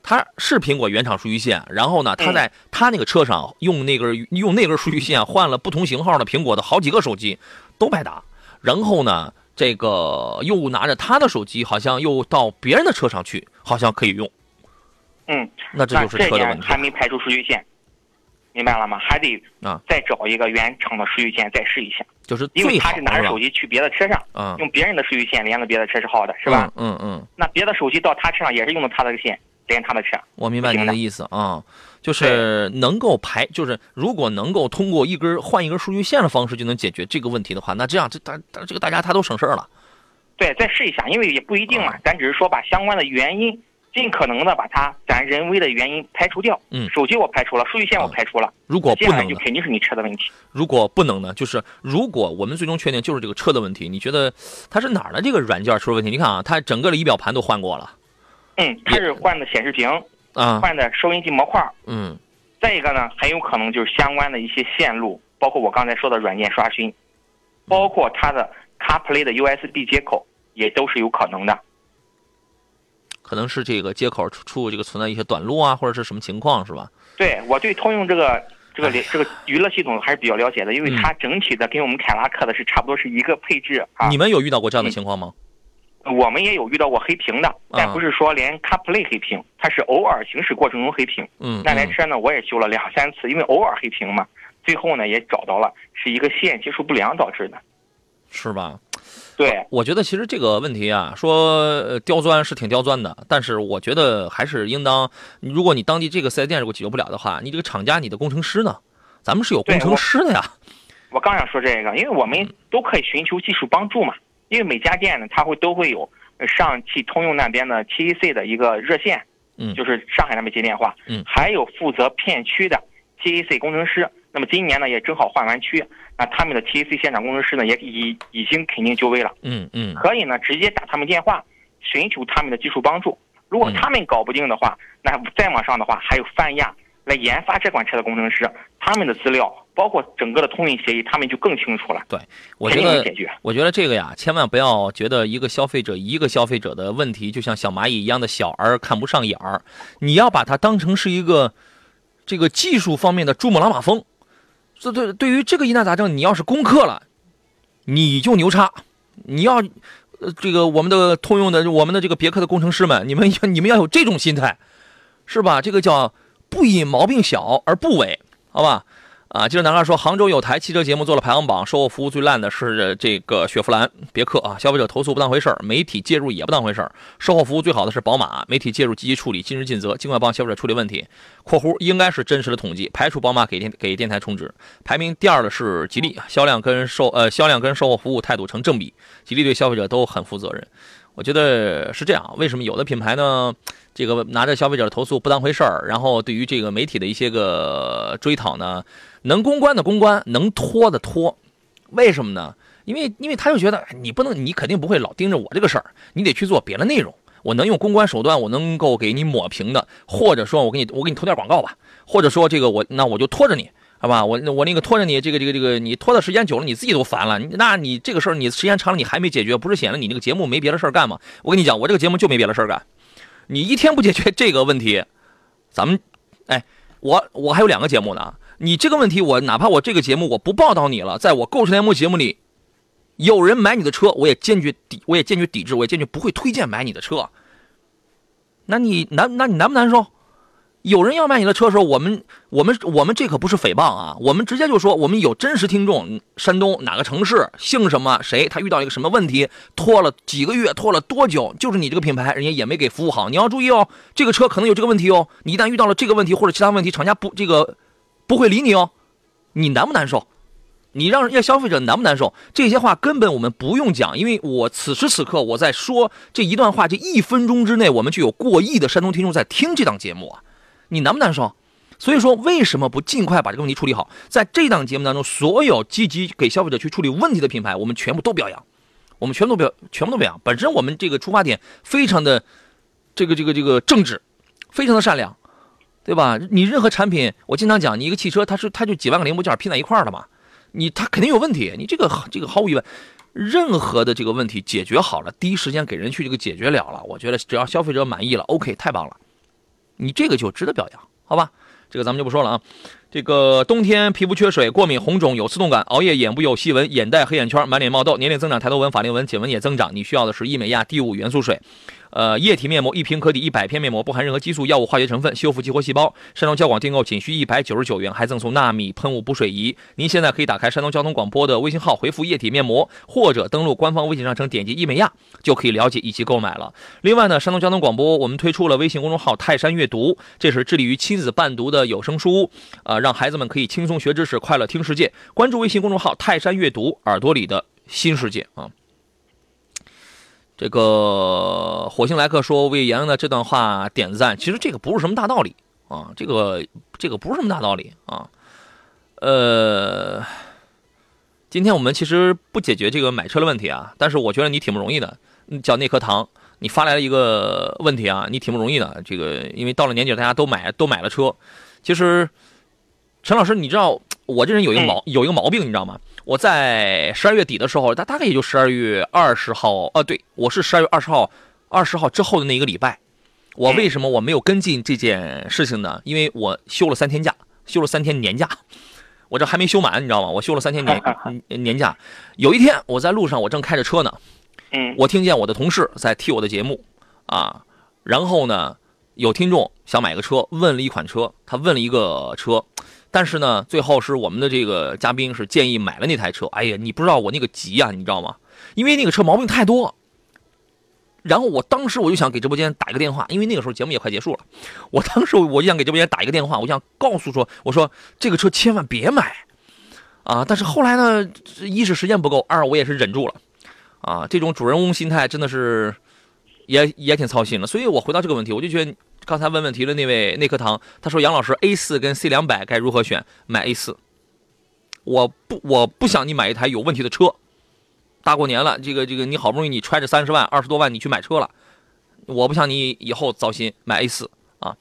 他是苹果原厂数据线，然后呢，他在他那个车上用那根用那根数据线换了不同型号的苹果的好几个手机，都白搭。然后呢，这个又拿着他的手机，好像又到别人的车上去，好像可以用。嗯，那这就是车的问题。还没排除数据线，明白了吗？还得啊，再找一个原厂的数据线再试一下。就是因为他是拿着手机去别的车上，嗯，用别人的数据线连的别的车是好的，是吧？嗯嗯。那别的手机到他车上也是用的他的线。连他的车，我明白您的意思啊，就是能够排，就是如果能够通过一根换一根数据线的方式就能解决这个问题的话，那这样这大这个大家他都省事儿了。对，再试一下，因为也不一定嘛，咱只是说把相关的原因尽可能的把它咱人为的原因排除掉。嗯，手机我排除了，数据线我排除了。如果不能，就肯定是你车的问题。如果不能呢，就是如果我们最终确定就是这个车的问题，你觉得它是哪儿的这个软件出了问题？你看啊，它整个的仪表盘都换过了。嗯，它是换的显示屏。啊，换的收音机模块嗯，再一个呢，很有可能就是相关的一些线路，包括我刚才说的软件刷新，包括它的 CarPlay 的 USB 接口，也都是有可能的。可能是这个接口处这个存在一些短路啊，或者是什么情况，是吧？对，我对通用这个这个这个娱乐系统还是比较了解的，因为它整体的跟我们凯拉克的是差不多是一个配置啊。你们有遇到过这样的情况吗？我们也有遇到过黑屏的，但不是说连 CarPlay 黑屏，它是偶尔行驶过程中黑屏。嗯，那台车呢，我也修了两三次，因为偶尔黑屏嘛，最后呢也找到了是一个线接触不良导致的，是吧？对，我觉得其实这个问题啊，说刁钻是挺刁钻的，但是我觉得还是应当，如果你当地这个四 S 店如果解决不了的话，你这个厂家你的工程师呢？咱们是有工程师的呀。我刚想说这个，因为我们都可以寻求技术帮助嘛。因为每家店呢，它会都会有上汽通用那边的 TEC 的一个热线，嗯，就是上海那边接电话，嗯，还有负责片区的 TEC 工程师。那么今年呢，也正好换完区，那他们的 TAC 现场工程师呢，也已已经肯定就位了，嗯嗯，可以呢直接打他们电话，寻求他们的技术帮助。如果他们搞不定的话，那再往上的话，还有泛亚来研发这款车的工程师，他们的资料。包括整个的通运协议，他们就更清楚了。对，我觉得，我觉得这个呀，千万不要觉得一个消费者一个消费者的问题就像小蚂蚁一样的小而看不上眼儿，你要把它当成是一个这个技术方面的珠穆朗玛峰。这对对于这个疑难杂症，你要是攻克了，你就牛叉。你要呃，这个我们的通用的我们的这个别克的工程师们，你们要你们要有这种心态，是吧？这个叫不以毛病小而不为，好吧？啊，记者男孩说，杭州有台汽车节目做了排行榜，售后服务最烂的是这个雪佛兰、别克啊。消费者投诉不当回事儿，媒体介入也不当回事儿。售后服务最好的是宝马，媒体介入积极处理，尽职尽责，尽快帮消费者处理问题。（括弧应该是真实的统计，排除宝马给电给电台充值。）排名第二的是吉利，销量跟售呃销量跟售后服务态度成正比，吉利对消费者都很负责任。我觉得是这样，为什么有的品牌呢？这个拿着消费者的投诉不当回事儿，然后对于这个媒体的一些个追讨呢，能公关的公关，能拖的拖，为什么呢？因为因为他就觉得你不能，你肯定不会老盯着我这个事儿，你得去做别的内容。我能用公关手段，我能够给你抹平的，或者说我给你我给你投点广告吧，或者说这个我那我就拖着你。好吧，我我那个拖着你，这个这个这个，你拖的时间久了，你自己都烦了。那你这个事儿，你时间长了，你还没解决，不是显得你那个节目没别的事儿干吗？我跟你讲，我这个节目就没别的事儿干。你一天不解决这个问题，咱们，哎，我我还有两个节目呢。你这个问题，我哪怕我这个节目我不报道你了，在我购车联盟节目里，有人买你的车，我也坚决抵，我也坚决抵制，我也坚决不会推荐买你的车。那你难，那你难不难受？有人要买你的车的时候，我们我们我们这可不是诽谤啊，我们直接就说我们有真实听众，山东哪个城市姓什么谁，他遇到一个什么问题，拖了几个月，拖了多久，就是你这个品牌，人家也没给服务好。你要注意哦，这个车可能有这个问题哦，你一旦遇到了这个问题或者其他问题，厂家不这个不会理你哦，你难不难受？你让人家消费者难不难受？这些话根本我们不用讲，因为我此时此刻我在说这一段话，这一分钟之内，我们就有过亿的山东听众在听这档节目啊。你难不难受？所以说，为什么不尽快把这个问题处理好？在这档节目当中，所有积极给消费者去处理问题的品牌，我们全部都表扬，我们全部都表，全部都表扬。本身我们这个出发点非常的这个这个这个正直，非常的善良，对吧？你任何产品，我经常讲，你一个汽车，它是它就几万个零部件拼在一块儿的嘛，你它肯定有问题。你这个这个毫无疑问，任何的这个问题解决好了，第一时间给人去这个解决了了，我觉得只要消费者满意了，OK，太棒了。你这个就值得表扬，好吧？这个咱们就不说了啊。这个冬天皮肤缺水、过敏、红肿、有刺痛感，熬夜眼部有细纹、眼袋、黑眼圈、满脸冒痘、年龄增长、抬头纹、法令纹、颈纹也增长，你需要的是伊美亚第五元素水。呃，液体面膜一瓶可抵一百片面膜，不含任何激素、药物、化学成分，修复激活细胞。山东交广订购仅需一百九十九元，还赠送纳米喷雾补水仪。您现在可以打开山东交通广播的微信号，回复液体面膜，或者登录官方微信商城，点击伊美亚就可以了解以及购买了。另外呢，山东交通广播我们推出了微信公众号“泰山阅读”，这是致力于亲子伴读的有声书屋，呃，让孩子们可以轻松学知识，快乐听世界。关注微信公众号“泰山阅读”，耳朵里的新世界啊。这个火星来客说为杨洋的这段话点赞，其实这个不是什么大道理啊，这个这个不是什么大道理啊。呃，今天我们其实不解决这个买车的问题啊，但是我觉得你挺不容易的，叫那颗糖，你发来了一个问题啊，你挺不容易的。这个因为到了年底，大家都买都买了车，其实陈老师，你知道我这人有一个毛有一个毛病，你知道吗？我在十二月底的时候，大大概也就十二月二十号，呃，对我是十二月二十号，二十号之后的那一个礼拜，我为什么我没有跟进这件事情呢？因为我休了三天假，休了三天年假，我这还没休满，你知道吗？我休了三天年 年假，有一天我在路上，我正开着车呢，嗯，我听见我的同事在替我的节目，啊，然后呢，有听众想买个车，问了一款车，他问了一个车。但是呢，最后是我们的这个嘉宾是建议买了那台车。哎呀，你不知道我那个急呀，你知道吗？因为那个车毛病太多。然后我当时我就想给直播间打一个电话，因为那个时候节目也快结束了。我当时我就想给直播间打一个电话，我想告诉说，我说这个车千万别买啊！但是后来呢，一是时间不够，二我也是忍住了啊。这种主人翁心态真的是也也挺操心的。所以我回到这个问题，我就觉得。刚才问问题的那位内科堂，他说：“杨老师，A 四跟 C 两百该如何选？买 A 四。我不，我不想你买一台有问题的车。大过年了，这个这个，你好不容易你揣着三十万、二十多万你去买车了，我不想你以后糟心。买 A 四啊。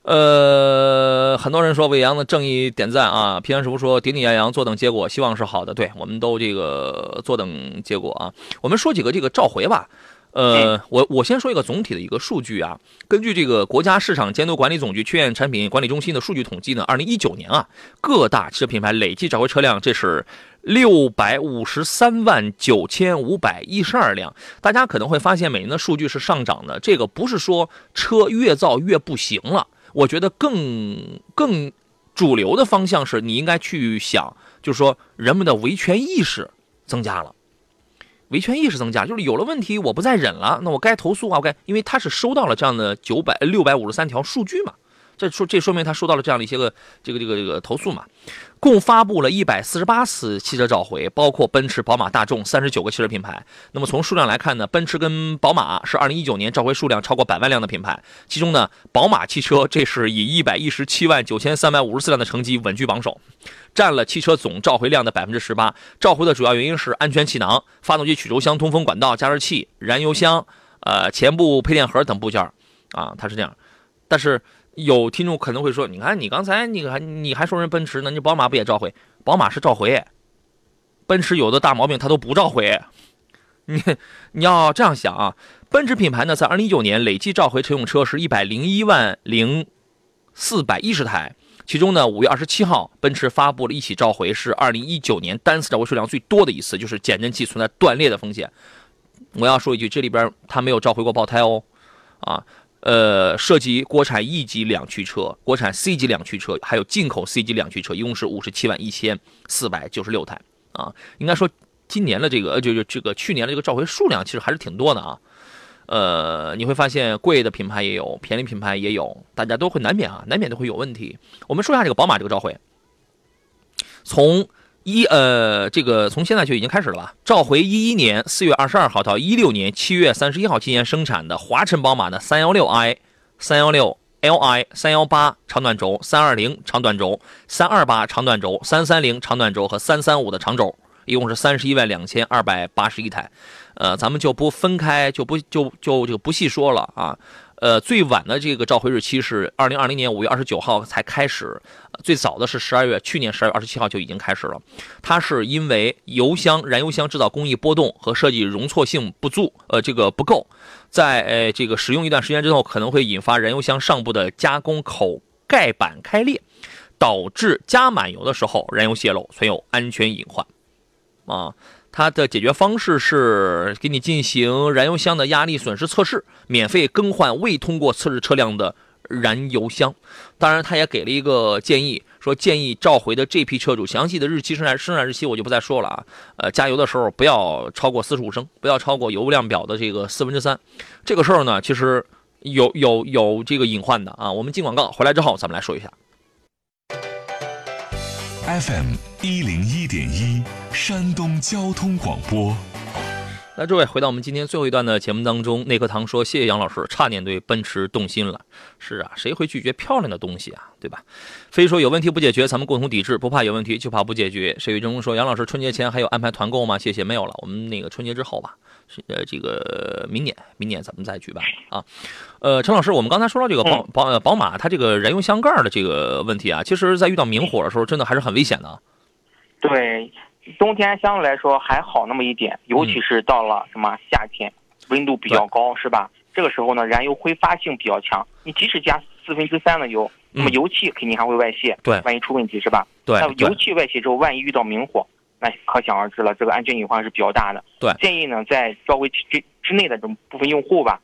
呃，很多人说伟阳的正义点赞啊。平安师傅说顶顶洋洋，坐等结果，希望是好的。对，我们都这个坐等结果啊。我们说几个这个召回吧。”呃，我我先说一个总体的一个数据啊。根据这个国家市场监督管理总局缺陷产品管理中心的数据统计呢，二零一九年啊，各大汽车品牌累计召回车辆这是六百五十三万九千五百一十二辆。大家可能会发现每年的数据是上涨的，这个不是说车越造越不行了。我觉得更更主流的方向是你应该去想，就是说人们的维权意识增加了。维权意识增加，就是有了问题，我不再忍了，那我该投诉啊，我该，因为他是收到了这样的九百六百五十三条数据嘛，这说这说明他收到了这样的一些个这个这个这个投诉嘛，共发布了一百四十八次汽车召回，包括奔驰、宝马、大众三十九个汽车品牌。那么从数量来看呢，奔驰跟宝马是二零一九年召回数量超过百万辆的品牌，其中呢，宝马汽车这是以一百一十七万九千三百五十四辆的成绩稳居榜首。占了汽车总召回量的百分之十八。召回的主要原因是安全气囊、发动机曲轴箱、通风管道、加热器、燃油箱、呃前部配电盒等部件啊，它是这样。但是有听众可能会说：“你看，你刚才你还你还说人奔驰呢，你宝马不也召回？宝马是召回，奔驰有的大毛病它都不召回。你你要这样想啊，奔驰品牌呢，在二零一九年累计召回乘用车是一百零一万零四百一十台。”其中呢，五月二十七号，奔驰发布了一起召回，是二零一九年单次召回数量最多的一次，就是减震器存在断裂的风险。我要说一句，这里边它没有召回过爆胎哦，啊，呃，涉及国产 E 级两驱车、国产 C 级两驱车，还有进口 C 级两驱车，一共是五十七万一千四百九十六台啊。应该说，今年的这个就就这个去年的这个召回数量其实还是挺多的啊。呃，你会发现贵的品牌也有，便宜品牌也有，大家都会难免啊，难免都会有问题。我们说一下这个宝马这个召回，从一呃这个从现在就已经开始了吧？召回一一年四月二十二号到一六年七月三十一号期间生产的华晨宝马的三幺六 i、三幺六 li、三幺八长短轴、三二零长短轴、三二八长短轴、三三零长短轴和三三五的长轴，一共是三十一万两千二百八十一台。呃，咱们就不分开，就不就就就不细说了啊。呃，最晚的这个召回日期是二零二零年五月二十九号才开始，最早的是十二月，去年十二月二十七号就已经开始了。它是因为油箱燃油箱制造工艺波动和设计容错性不足，呃，这个不够，在呃这个使用一段时间之后，可能会引发燃油箱上部的加工口盖板开裂，导致加满油的时候燃油泄漏，存有安全隐患，啊。它的解决方式是给你进行燃油箱的压力损失测试，免费更换未通过测试车辆的燃油箱。当然，他也给了一个建议，说建议召回的这批车主，详细的日期生产生产日期我就不再说了啊。呃，加油的时候不要超过四十五升，不要超过油量表的这个四分之三。这个事儿呢，其实有有有这个隐患的啊。我们进广告回来之后，咱们来说一下。FM 一零一点一，山东交通广播。来，诸位，回到我们今天最后一段的节目当中，内课堂说：“谢谢杨老师，差点对奔驰动心了。”是啊，谁会拒绝漂亮的东西啊？对吧？非说有问题不解决，咱们共同抵制，不怕有问题，就怕不解决。沈雨中说：“杨老师，春节前还有安排团购吗？”谢谢，没有了，我们那个春节之后吧。呃，这个明年，明年咱们再举办啊。呃，陈老师，我们刚才说到这个宝宝宝马，它这个燃油箱盖的这个问题啊，其实，在遇到明火的时候，真的还是很危险的。对，冬天相对来说还好那么一点，尤其是到了什么夏天，温度比较高，是吧？这个时候呢，燃油挥发性比较强，你即使加四分之三的油，那么油气肯定还会外泄。对，万一出问题是吧？对，那油气外泄之后，万一遇到明火。那可想而知了，这个安全隐患是比较大的。对，建议呢，在召回之之内的这种部分用户吧，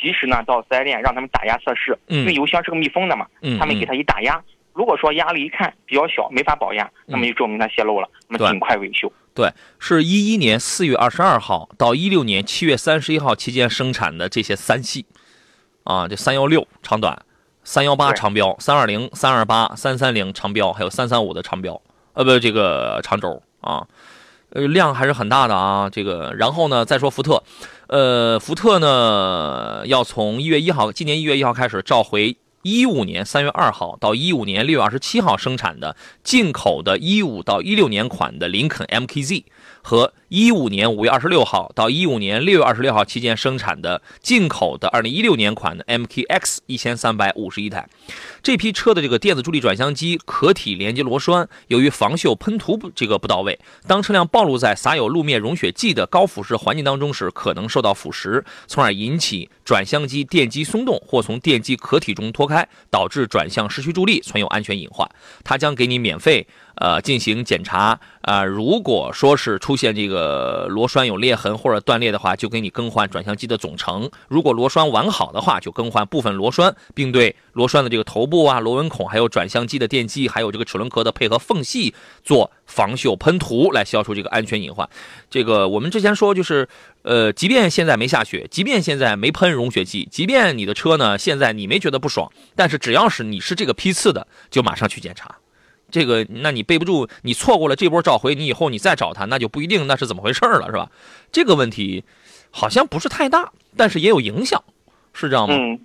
及时呢到四 S 店让他们打压测试。嗯。因为油箱是个密封的嘛，嗯，他们给它一打压，如果说压力一看比较小，没法保压，那么就证明它泄漏了，那么尽快维修。对，是一一年四月二十二号到一六年七月三十一号期间生产的这些三系，啊，这三幺六长短，三幺八长标，三二零、三二八、三三零长标，还有三三五的长标，呃，不，这个长轴。啊，呃，量还是很大的啊，这个，然后呢，再说福特，呃，福特呢，要从一月一号，今年一月一号开始召回一五年三月二号到一五年六月二十七号生产的进口的一五到一六年款的林肯 MKZ 和。一五年五月二十六号到一五年六月二十六号期间生产的进口的二零一六年款的 MKX 一千三百五十一台，这批车的这个电子助力转向机壳体连接螺栓由于防锈喷涂不这个不到位，当车辆暴露在撒有路面溶雪剂的高腐蚀环境当中时，可能受到腐蚀，从而引起转向机电机松动或从电机壳体中脱开，导致转向失去助力，存有安全隐患。它将给你免费呃进行检查啊，如果说是出现这个。呃，螺栓有裂痕或者断裂的话，就给你更换转向机的总成。如果螺栓完好的话，就更换部分螺栓，并对螺栓的这个头部啊、螺纹孔，还有转向机的电机，还有这个齿轮壳的配合缝隙做防锈喷涂，来消除这个安全隐患。这个我们之前说，就是呃，即便现在没下雪，即便现在没喷融雪剂，即便你的车呢现在你没觉得不爽，但是只要是你是这个批次的，就马上去检查。这个，那你备不住，你错过了这波召回，你以后你再找他，那就不一定那是怎么回事了，是吧？这个问题好像不是太大，但是也有影响，是这样吗？嗯，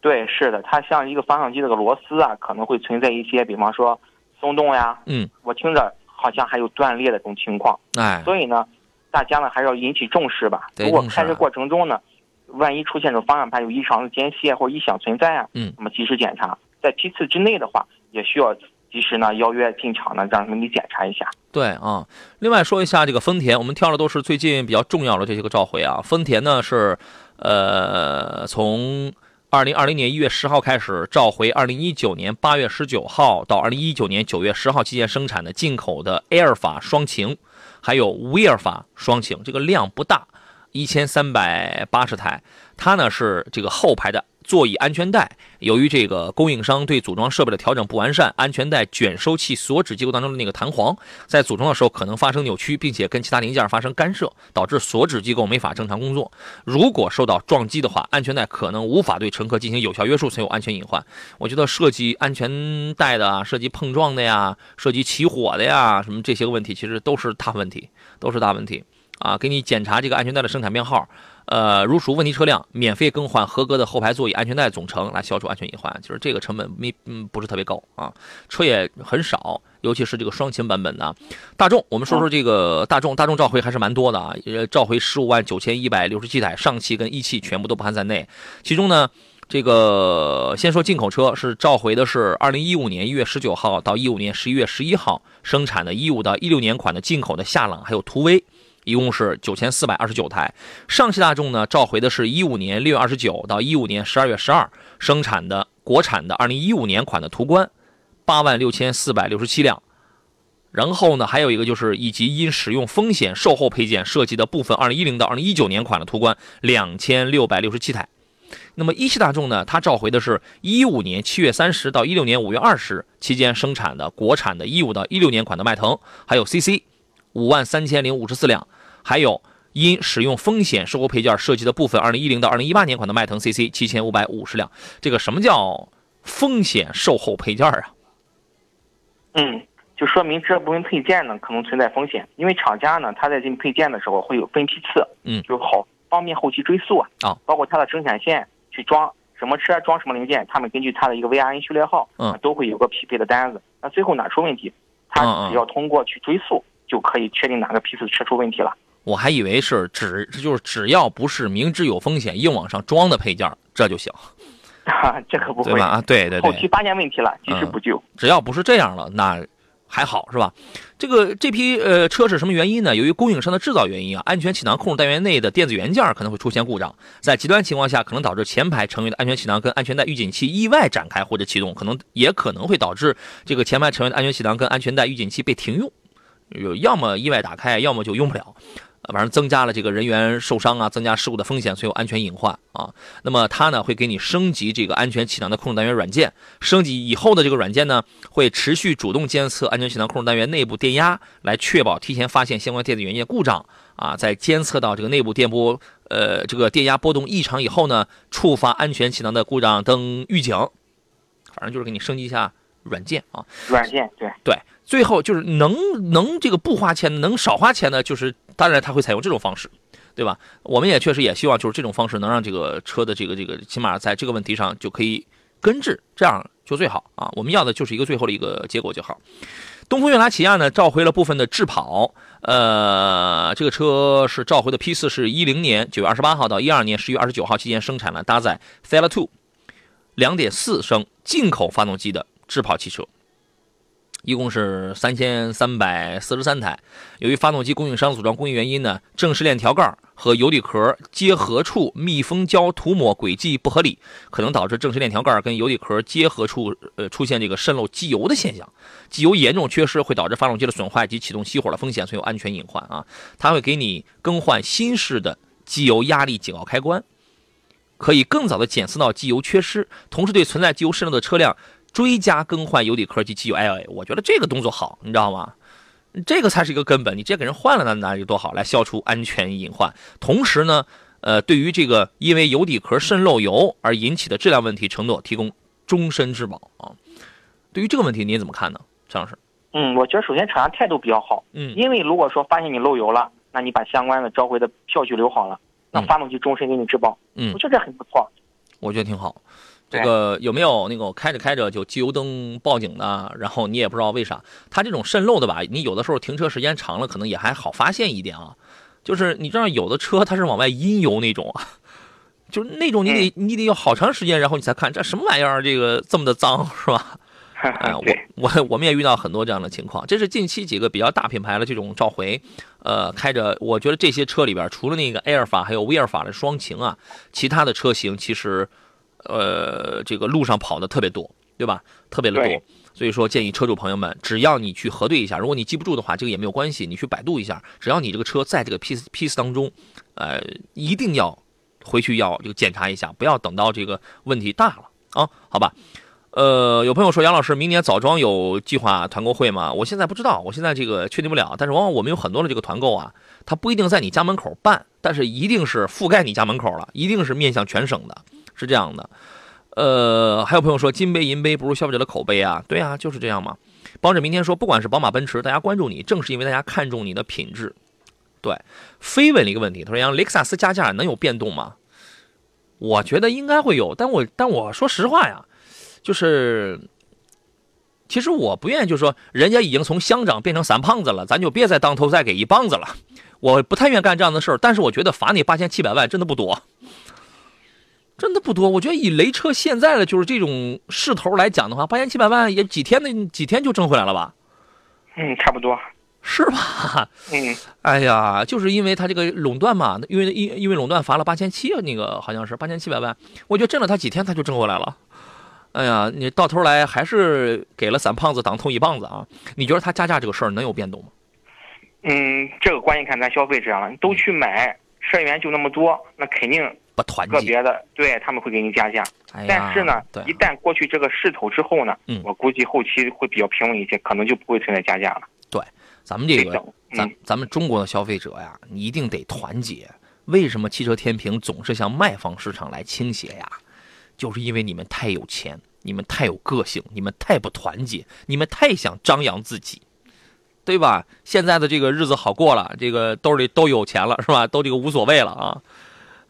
对，是的，它像一个发动机这个螺丝啊，可能会存在一些，比方说松动呀，嗯，我听着好像还有断裂的这种情况，哎，所以呢，大家呢还是要引起重视吧。如果开车过程中呢，万一出现这种方向盘有异常的间歇或者异响存在啊，嗯，那么及时检查，在批次之内的话，也需要。及时呢，邀约进场呢，让他们给检查一下。对啊，另外说一下这个丰田，我们挑的都是最近比较重要的这些个召回啊。丰田呢是，呃，从二零二零年一月十号开始召回二零一九年八月十九号到二零一九年九月十号期间生产的进口的埃尔法双擎，还有威尔法双擎，这个量不大。一千三百八十台，它呢是这个后排的。座椅安全带，由于这个供应商对组装设备的调整不完善，安全带卷收器锁止机构当中的那个弹簧，在组装的时候可能发生扭曲，并且跟其他零件发生干涉，导致锁止机构没法正常工作。如果受到撞击的话，安全带可能无法对乘客进行有效约束，存有安全隐患。我觉得涉及安全带的、涉及碰撞的呀、涉及起火的呀，什么这些个问题，其实都是大问题，都是大问题啊！给你检查这个安全带的生产编号。呃，如属问题车辆，免费更换合格的后排座椅安全带总成，来消除安全隐患。就是这个成本没嗯不是特别高啊，车也很少，尤其是这个双擎版本的。大众，我们说说这个大众，大众召回还是蛮多的啊，召回十五万九千一百六十七台，上汽跟一汽全部都不含在内。其中呢，这个先说进口车是召回的是二零一五年一月十九号到一五年十一月十一号生产的，一五到一六年款的进口的夏朗还有途威。一共是九千四百二十九台，上汽大众呢召回的是一五年六月二十九到一五年十二月十二生产的国产的二零一五年款的途观，八万六千四百六十七辆。然后呢，还有一个就是以及因使用风险售后配件涉及的部分二零一零到二零一九年款的途观两千六百六十七台。那么一汽大众呢，它召回的是一五年七月三十到一六年五月二十期间生产的国产的一五到一六年款的迈腾，还有 CC。五万三千零五十四辆，还有因使用风险售后配件涉及的部分，二零一零到二零一八年款的迈腾 CC 七千五百五十辆。这个什么叫风险售后配件啊？嗯，就说明这部分配件呢可能存在风险，因为厂家呢他在进配件的时候会有分批次，嗯，就好方便后期追溯啊。啊，包括它的生产线去装什么车装什么零件，他们根据它的一个 VRN 序列号，嗯，都会有个匹配的单子。那最后哪出问题，他只要通过去追溯。就可以确定哪个批次车出问题了。我还以为是只就是只要不是明知有风险硬往上装的配件，这就行。啊 这可不会啊，对对对。后期发现问题了，及时补救。只要不是这样了，那还好是吧？这个这批呃车是什么原因呢？由于供应商的制造原因啊，安全气囊控制单元内的电子元件可能会出现故障，在极端情况下可能导致前排成员的安全气囊跟安全带预警器意外展开或者启动，可能也可能会导致这个前排成员的安全气囊跟安全带预警器被停用。有要么意外打开，要么就用不了，反正增加了这个人员受伤啊，增加事故的风险，所以有安全隐患啊。那么它呢会给你升级这个安全气囊的控制单元软件，升级以后的这个软件呢会持续主动监测安全气囊控制单元内部电压，来确保提前发现相关电子元件故障啊。在监测到这个内部电波呃这个电压波动异常以后呢，触发安全气囊的故障灯预警，反正就是给你升级一下软件啊。软件对对。最后就是能能这个不花钱，能少花钱的，就是当然他会采用这种方式，对吧？我们也确实也希望就是这种方式能让这个车的这个这个起码在这个问题上就可以根治，这样就最好啊。我们要的就是一个最后的一个结果就好。东风悦达起亚呢召回了部分的智跑，呃，这个车是召回的批次是一零年九月二十八号到一二年十月二十九号期间生产了，搭载 c e l a Two 两点四升进口发动机的智跑汽车。一共是三千三百四十三台。由于发动机供应商组装工艺原因呢，正时链条盖和油底壳接合处密封胶涂抹轨迹不合理，可能导致正时链条盖跟油底壳结合处呃出现这个渗漏机油的现象。机油严重缺失会导致发动机的损坏及启动熄火的风险，存有安全隐患啊。它会给你更换新式的机油压力警告开关，可以更早的检测到机油缺失，同时对存在机油渗漏的车辆。追加更换油底壳及机油 L A，我觉得这个动作好，你知道吗？这个才是一个根本。你直接给人换了，那那就多好，来消除安全隐患。同时呢，呃，对于这个因为油底壳渗漏油而引起的质量问题，承诺提供终身质保啊。对于这个问题，您怎么看呢，陈老师？嗯，我觉得首先厂家态度比较好，嗯，因为如果说发现你漏油了，那你把相关的召回的票据留好了，那发动机终身给你质保，嗯，我觉得这很不错。我觉得挺好。这个有没有那种开着开着就机油灯报警的？然后你也不知道为啥，它这种渗漏的吧？你有的时候停车时间长了，可能也还好发现一点啊。就是你知道，有的车它是往外阴油那种，就是那种你得你得有好长时间，然后你才看这什么玩意儿，这个这么的脏是吧？哎，我我我们也遇到很多这样的情况。这是近期几个比较大品牌的这种召回，呃，开着我觉得这些车里边除了那个埃尔法还有威尔法的双擎啊，其他的车型其实。呃，这个路上跑的特别多，对吧？特别的多。所以说建议车主朋友们，只要你去核对一下，如果你记不住的话，这个也没有关系，你去百度一下，只要你这个车在这个批批次当中，呃，一定要回去要这个检查一下，不要等到这个问题大了啊，好吧？呃，有朋友说杨老师明年枣庄有计划团购会吗？我现在不知道，我现在这个确定不了。但是往往我们有很多的这个团购啊，它不一定在你家门口办，但是一定是覆盖你家门口了，一定是面向全省的，是这样的。呃，还有朋友说金杯银杯不如消费者的口碑啊，对啊，就是这样嘛。帮着明天说，不管是宝马奔驰，大家关注你，正是因为大家看重你的品质。对，飞问了一个问题，他说杨雷克萨斯加价能有变动吗？我觉得应该会有，但我但我说实话呀。就是，其实我不愿意，就是说，人家已经从乡长变成三胖子了，咱就别再当头再给一棒子了。我不太愿意干这样的事儿，但是我觉得罚你八千七百万真的不多，真的不多。我觉得以雷车现在的就是这种势头来讲的话，八千七百万也几天的几天就挣回来了吧？嗯，差不多，是吧？嗯，哎呀，就是因为他这个垄断嘛，因为因因为垄断罚了八千七，那个好像是八千七百万，我觉得挣了他几天他就挣回来了。哎呀，你到头来还是给了散胖子当头一棒子啊！你觉得他加价这个事儿能有变动吗？嗯，这个关键看咱消费者了。你都去买，社员就那么多，那肯定不团结。个别的，对他们会给你加价。但是呢，一旦过去这个势头之后呢，我估计后期会比较平稳一些，可能就不会存在加价了。对，咱们这个，咱咱们中国的消费者呀，你一定得团结。为什么汽车天平总是向卖方市场来倾斜呀？就是因为你们太有钱，你们太有个性，你们太不团结，你们太想张扬自己，对吧？现在的这个日子好过了，这个兜里都有钱了，是吧？都这个无所谓了啊！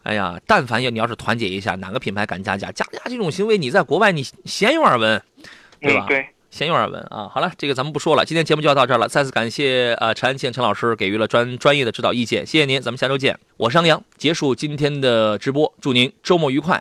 哎呀，但凡要你要是团结一下，哪个品牌敢加价？加价这种行为，你在国外你鲜有耳闻，对吧？对，鲜有耳闻啊！好了，这个咱们不说了，今天节目就要到这儿了。再次感谢呃陈安庆陈老师给予了专专业的指导意见，谢谢您，咱们下周见。我是杨洋，结束今天的直播，祝您周末愉快。